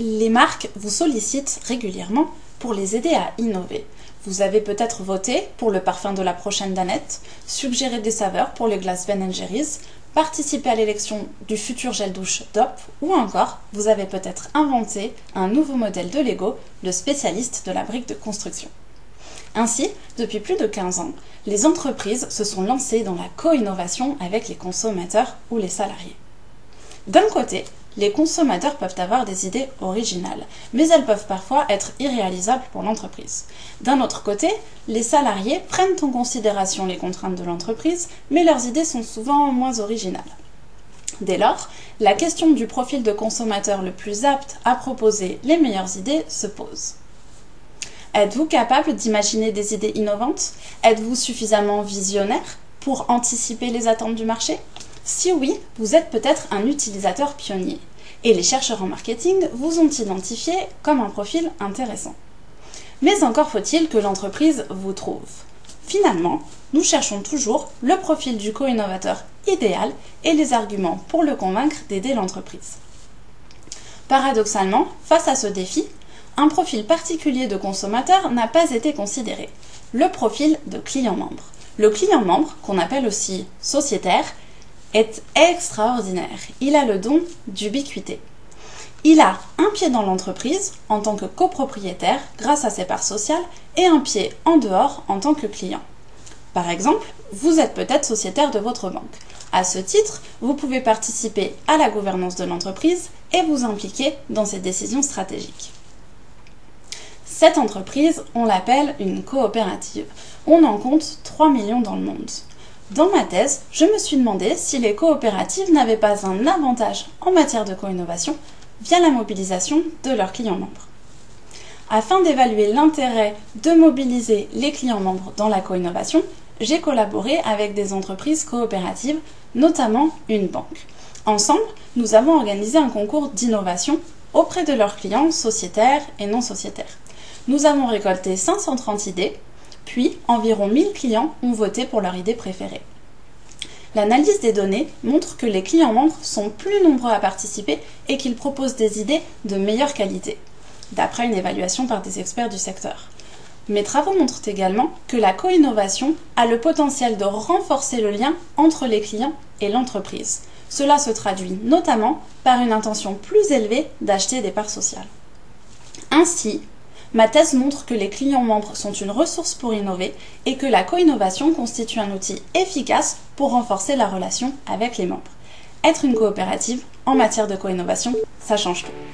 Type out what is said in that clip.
les marques vous sollicitent régulièrement pour les aider à innover. Vous avez peut-être voté pour le parfum de la prochaine Danette, suggéré des saveurs pour les glaces Ben Jerry's, participé à l'élection du futur gel douche DOP ou encore vous avez peut-être inventé un nouveau modèle de Lego, le spécialiste de la brique de construction. Ainsi, depuis plus de 15 ans, les entreprises se sont lancées dans la co-innovation avec les consommateurs ou les salariés. D'un côté, les consommateurs peuvent avoir des idées originales, mais elles peuvent parfois être irréalisables pour l'entreprise. D'un autre côté, les salariés prennent en considération les contraintes de l'entreprise, mais leurs idées sont souvent moins originales. Dès lors, la question du profil de consommateur le plus apte à proposer les meilleures idées se pose. Êtes-vous capable d'imaginer des idées innovantes? Êtes-vous suffisamment visionnaire pour anticiper les attentes du marché? Si oui, vous êtes peut-être un utilisateur pionnier. Et les chercheurs en marketing vous ont identifié comme un profil intéressant. Mais encore faut-il que l'entreprise vous trouve. Finalement, nous cherchons toujours le profil du co-innovateur idéal et les arguments pour le convaincre d'aider l'entreprise. Paradoxalement, face à ce défi, un profil particulier de consommateur n'a pas été considéré, le profil de client membre. Le client membre, qu'on appelle aussi sociétaire, est extraordinaire. Il a le don d'ubiquité. Il a un pied dans l'entreprise en tant que copropriétaire grâce à ses parts sociales et un pied en dehors en tant que client. Par exemple, vous êtes peut-être sociétaire de votre banque. À ce titre, vous pouvez participer à la gouvernance de l'entreprise et vous impliquer dans ses décisions stratégiques. Cette entreprise, on l'appelle une coopérative. On en compte 3 millions dans le monde. Dans ma thèse, je me suis demandé si les coopératives n'avaient pas un avantage en matière de co-innovation via la mobilisation de leurs clients membres. Afin d'évaluer l'intérêt de mobiliser les clients membres dans la co-innovation, j'ai collaboré avec des entreprises coopératives, notamment une banque. Ensemble, nous avons organisé un concours d'innovation auprès de leurs clients sociétaires et non sociétaires. Nous avons récolté 530 idées, puis environ 1000 clients ont voté pour leur idée préférée. L'analyse des données montre que les clients membres sont plus nombreux à participer et qu'ils proposent des idées de meilleure qualité, d'après une évaluation par des experts du secteur. Mes travaux montrent également que la co-innovation a le potentiel de renforcer le lien entre les clients et l'entreprise. Cela se traduit notamment par une intention plus élevée d'acheter des parts sociales. Ainsi, Ma thèse montre que les clients membres sont une ressource pour innover et que la co-innovation constitue un outil efficace pour renforcer la relation avec les membres. Être une coopérative en matière de co-innovation, ça change tout.